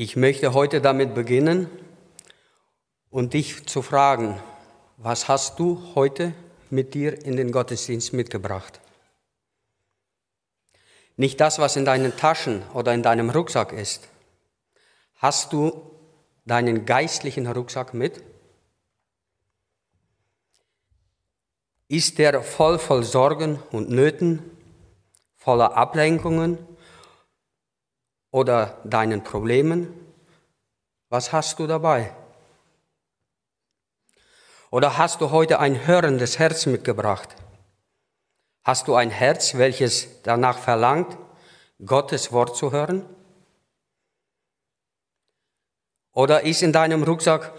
Ich möchte heute damit beginnen und dich zu fragen, was hast du heute mit dir in den Gottesdienst mitgebracht? Nicht das, was in deinen Taschen oder in deinem Rucksack ist. Hast du deinen geistlichen Rucksack mit? Ist der voll voll Sorgen und Nöten, voller Ablenkungen oder deinen Problemen? Was hast du dabei? Oder hast du heute ein hörendes Herz mitgebracht? Hast du ein Herz, welches danach verlangt, Gottes Wort zu hören? Oder ist in deinem Rucksack,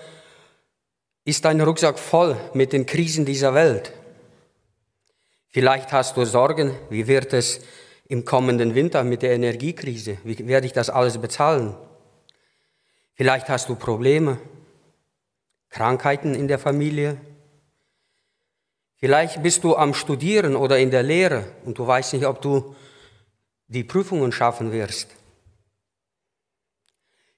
ist dein Rucksack voll mit den Krisen dieser Welt? Vielleicht hast du Sorgen, wie wird es im kommenden Winter mit der Energiekrise? Wie werde ich das alles bezahlen? Vielleicht hast du Probleme, Krankheiten in der Familie. Vielleicht bist du am Studieren oder in der Lehre und du weißt nicht, ob du die Prüfungen schaffen wirst.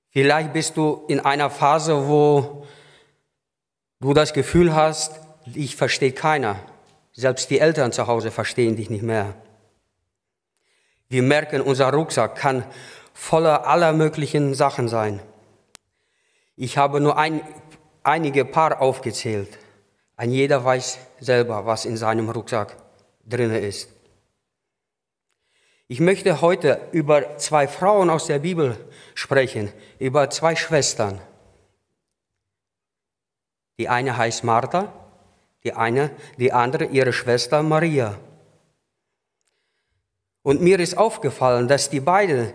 Vielleicht bist du in einer Phase, wo du das Gefühl hast, ich verstehe keiner. Selbst die Eltern zu Hause verstehen dich nicht mehr. Wir merken, unser Rucksack kann voller aller möglichen Sachen sein. Ich habe nur ein, einige Paar aufgezählt. Ein jeder weiß selber, was in seinem Rucksack drin ist. Ich möchte heute über zwei Frauen aus der Bibel sprechen, über zwei Schwestern. Die eine heißt Martha, die eine, die andere ihre Schwester Maria. Und mir ist aufgefallen, dass die beiden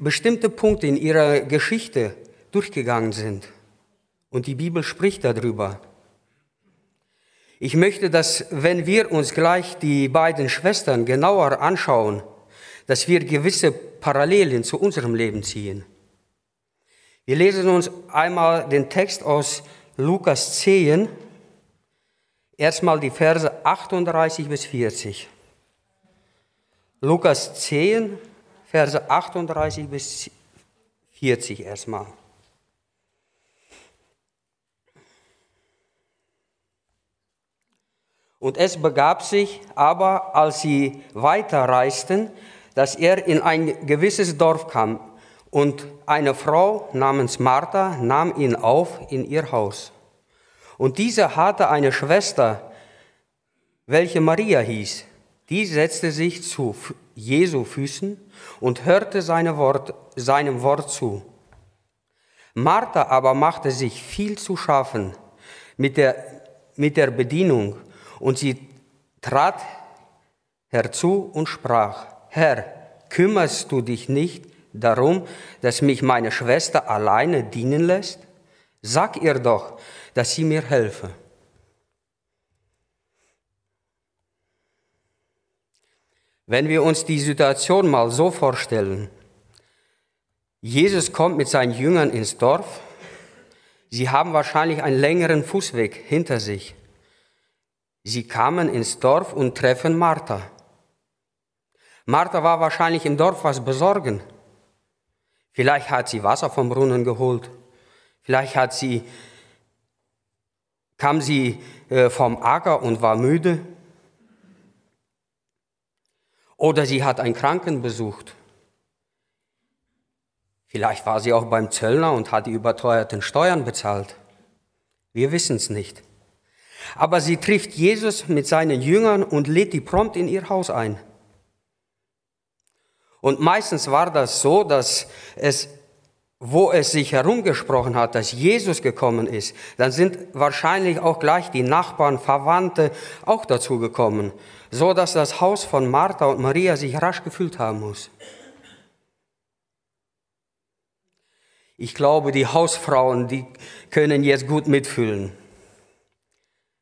bestimmte Punkte in ihrer Geschichte durchgegangen sind. Und die Bibel spricht darüber. Ich möchte, dass wenn wir uns gleich die beiden Schwestern genauer anschauen, dass wir gewisse Parallelen zu unserem Leben ziehen. Wir lesen uns einmal den Text aus Lukas 10, erstmal die Verse 38 bis 40. Lukas 10, Verse 38 bis 40 erstmal. Und es begab sich aber, als sie weiterreisten, dass er in ein gewisses Dorf kam und eine Frau namens Martha nahm ihn auf in ihr Haus. Und diese hatte eine Schwester, welche Maria hieß. Die setzte sich zu Jesu Füßen und hörte seine Wort, seinem Wort zu. Martha aber machte sich viel zu schaffen mit der, mit der Bedienung und sie trat herzu und sprach, Herr, kümmerst du dich nicht darum, dass mich meine Schwester alleine dienen lässt? Sag ihr doch, dass sie mir helfe. Wenn wir uns die Situation mal so vorstellen, Jesus kommt mit seinen Jüngern ins Dorf, sie haben wahrscheinlich einen längeren Fußweg hinter sich. Sie kamen ins Dorf und treffen Martha. Martha war wahrscheinlich im Dorf was besorgen. Vielleicht hat sie Wasser vom Brunnen geholt. Vielleicht hat sie, kam sie äh, vom Acker und war müde. Oder sie hat einen Kranken besucht. Vielleicht war sie auch beim Zöllner und hat die überteuerten Steuern bezahlt. Wir wissen es nicht. Aber sie trifft Jesus mit seinen Jüngern und lädt die prompt in ihr Haus ein. Und meistens war das so, dass es, wo es sich herumgesprochen hat, dass Jesus gekommen ist, dann sind wahrscheinlich auch gleich die Nachbarn, Verwandte auch dazu gekommen so dass das Haus von Martha und Maria sich rasch gefüllt haben muss. Ich glaube, die Hausfrauen, die können jetzt gut mitfühlen.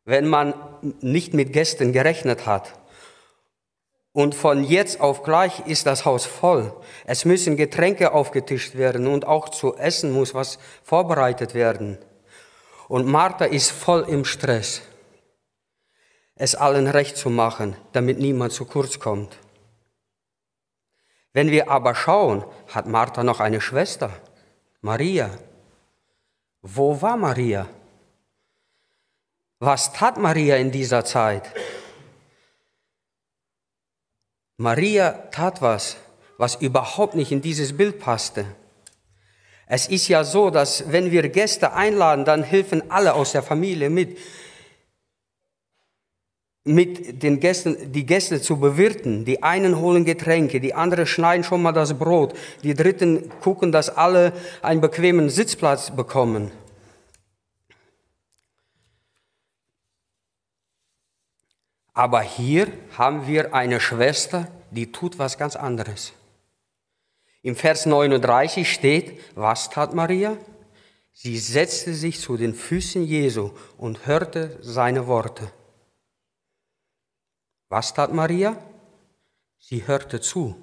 Wenn man nicht mit Gästen gerechnet hat und von jetzt auf gleich ist das Haus voll. Es müssen Getränke aufgetischt werden und auch zu essen muss was vorbereitet werden. Und Martha ist voll im Stress es allen recht zu machen, damit niemand zu kurz kommt. Wenn wir aber schauen, hat Martha noch eine Schwester. Maria. Wo war Maria? Was tat Maria in dieser Zeit? Maria tat was, was überhaupt nicht in dieses Bild passte. Es ist ja so, dass wenn wir Gäste einladen, dann helfen alle aus der Familie mit, mit den Gästen, die Gäste zu bewirten. Die einen holen Getränke, die anderen schneiden schon mal das Brot, die dritten gucken, dass alle einen bequemen Sitzplatz bekommen. Aber hier haben wir eine Schwester, die tut was ganz anderes. Im Vers 39 steht, was tat Maria? Sie setzte sich zu den Füßen Jesu und hörte seine Worte. Was tat Maria? Sie hörte zu.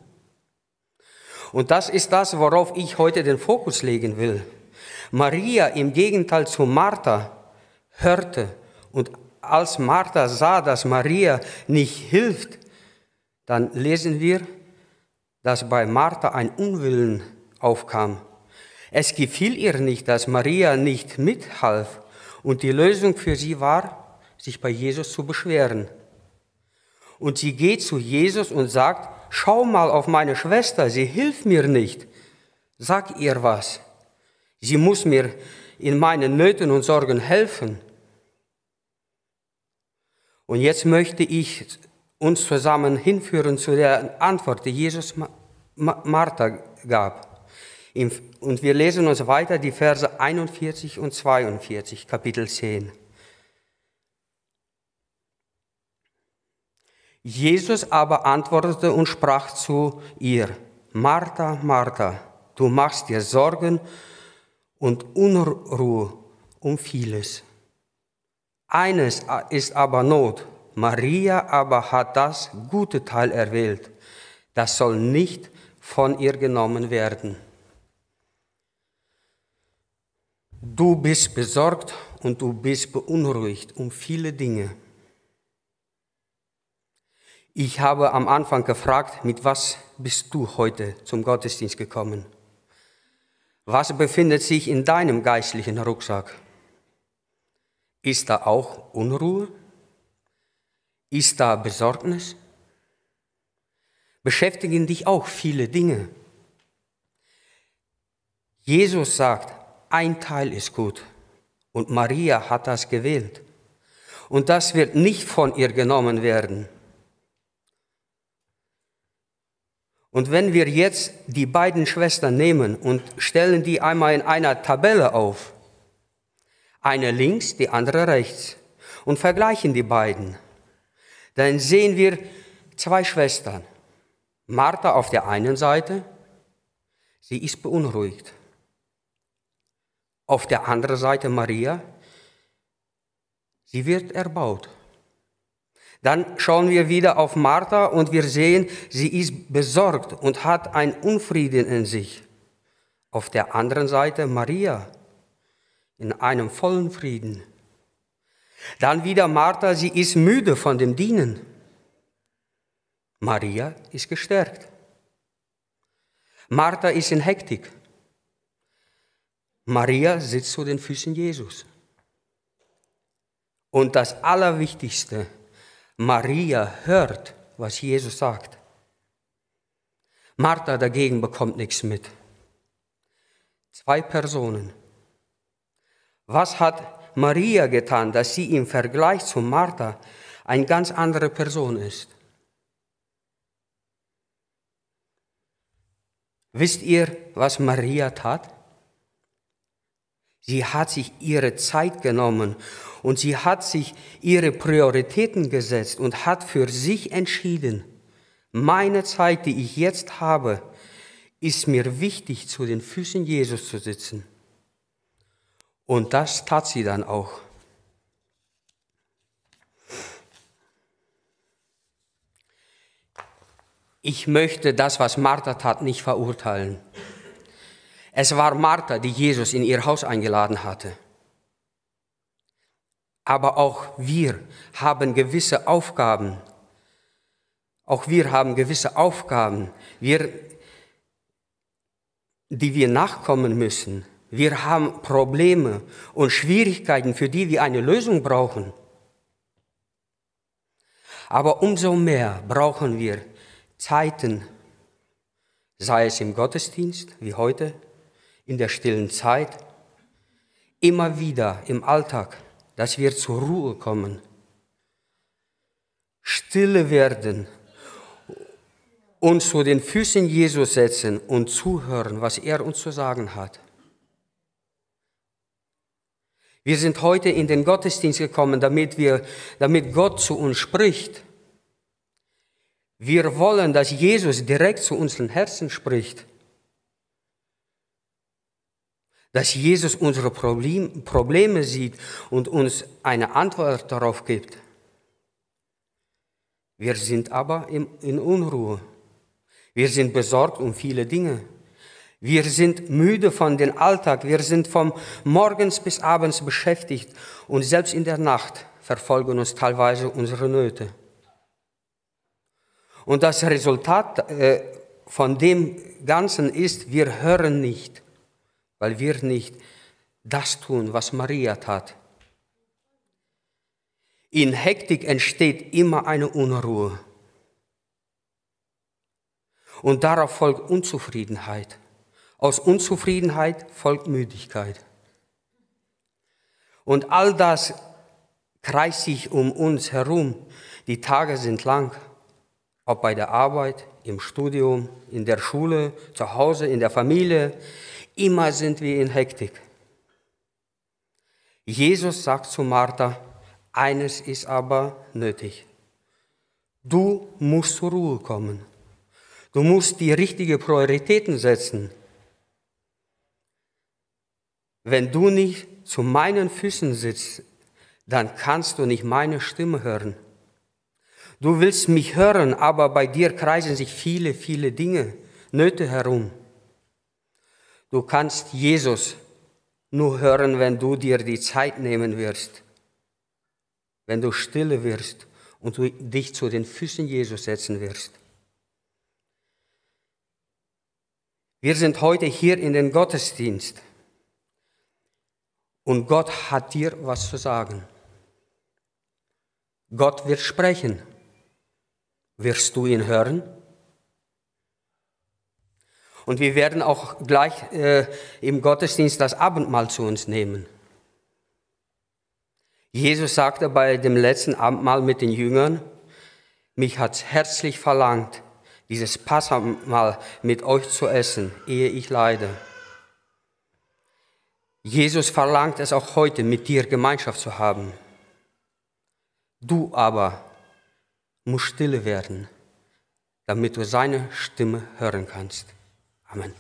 Und das ist das, worauf ich heute den Fokus legen will. Maria im Gegenteil zu Martha hörte und als Martha sah, dass Maria nicht hilft, dann lesen wir, dass bei Martha ein Unwillen aufkam. Es gefiel ihr nicht, dass Maria nicht mithalf und die Lösung für sie war, sich bei Jesus zu beschweren. Und sie geht zu Jesus und sagt, schau mal auf meine Schwester, sie hilft mir nicht. Sag ihr was. Sie muss mir in meinen Nöten und Sorgen helfen. Und jetzt möchte ich uns zusammen hinführen zu der Antwort, die Jesus Martha gab. Und wir lesen uns weiter die Verse 41 und 42, Kapitel 10. Jesus aber antwortete und sprach zu ihr, Martha, Martha, du machst dir Sorgen und Unruhe um vieles. Eines ist aber Not, Maria aber hat das gute Teil erwählt, das soll nicht von ihr genommen werden. Du bist besorgt und du bist beunruhigt um viele Dinge. Ich habe am Anfang gefragt, mit was bist du heute zum Gottesdienst gekommen? Was befindet sich in deinem geistlichen Rucksack? Ist da auch Unruhe? Ist da Besorgnis? Beschäftigen dich auch viele Dinge. Jesus sagt, ein Teil ist gut und Maria hat das gewählt. Und das wird nicht von ihr genommen werden. Und wenn wir jetzt die beiden Schwestern nehmen und stellen die einmal in einer Tabelle auf, eine links, die andere rechts, und vergleichen die beiden, dann sehen wir zwei Schwestern. Martha auf der einen Seite, sie ist beunruhigt. Auf der anderen Seite Maria, sie wird erbaut. Dann schauen wir wieder auf Martha und wir sehen, sie ist besorgt und hat ein Unfrieden in sich. Auf der anderen Seite Maria in einem vollen Frieden. Dann wieder Martha, sie ist müde von dem Dienen. Maria ist gestärkt. Martha ist in Hektik. Maria sitzt zu den Füßen Jesus. Und das Allerwichtigste, Maria hört, was Jesus sagt. Martha dagegen bekommt nichts mit. Zwei Personen. Was hat Maria getan, dass sie im Vergleich zu Martha eine ganz andere Person ist. Wisst ihr, was Maria tat? Sie hat sich ihre Zeit genommen und sie hat sich ihre Prioritäten gesetzt und hat für sich entschieden, meine Zeit, die ich jetzt habe, ist mir wichtig, zu den Füßen Jesus zu sitzen. Und das tat sie dann auch. Ich möchte das, was Martha tat, nicht verurteilen. Es war Martha, die Jesus in ihr Haus eingeladen hatte. Aber auch wir haben gewisse Aufgaben. Auch wir haben gewisse Aufgaben, wir, die wir nachkommen müssen Wir haben Probleme und Schwierigkeiten, für die wir eine Lösung brauchen. Aber umso mehr brauchen wir Zeiten, sei es im Gottesdienst wie heute, in der stillen Zeit, immer wieder im Alltag, dass wir zur Ruhe kommen, stille werden, uns zu den Füßen Jesus setzen und zuhören, was er uns zu sagen hat. Wir sind heute in den Gottesdienst gekommen, damit, wir, damit Gott zu uns spricht. Wir wollen, dass Jesus direkt zu unseren Herzen spricht. Dass Jesus unsere Probleme sieht und uns eine Antwort darauf gibt. Wir sind aber in Unruhe. Wir sind besorgt um viele Dinge. Wir sind müde von dem Alltag. Wir sind vom Morgens bis Abends beschäftigt und selbst in der Nacht verfolgen uns teilweise unsere Nöte. Und das Resultat äh, von dem Ganzen ist, wir hören nicht, weil wir nicht das tun, was Maria tat. In Hektik entsteht immer eine Unruhe. Und darauf folgt Unzufriedenheit. Aus Unzufriedenheit folgt Müdigkeit. Und all das kreist sich um uns herum. Die Tage sind lang, ob bei der Arbeit, im Studium, in der Schule, zu Hause, in der Familie. Immer sind wir in Hektik. Jesus sagt zu Martha, eines ist aber nötig. Du musst zur Ruhe kommen. Du musst die richtigen Prioritäten setzen. Wenn du nicht zu meinen Füßen sitzt, dann kannst du nicht meine Stimme hören. Du willst mich hören, aber bei dir kreisen sich viele, viele Dinge, Nöte herum. Du kannst Jesus nur hören, wenn du dir die Zeit nehmen wirst, wenn du stille wirst und du dich zu den Füßen Jesus setzen wirst. Wir sind heute hier in den Gottesdienst. Und Gott hat dir was zu sagen. Gott wird sprechen. Wirst du ihn hören? Und wir werden auch gleich äh, im Gottesdienst das Abendmahl zu uns nehmen. Jesus sagte bei dem letzten Abendmahl mit den Jüngern, mich hat herzlich verlangt, dieses Passamal mit euch zu essen, ehe ich leide. Jesus verlangt es auch heute, mit dir Gemeinschaft zu haben. Du aber musst stille werden, damit du seine Stimme hören kannst. Amen.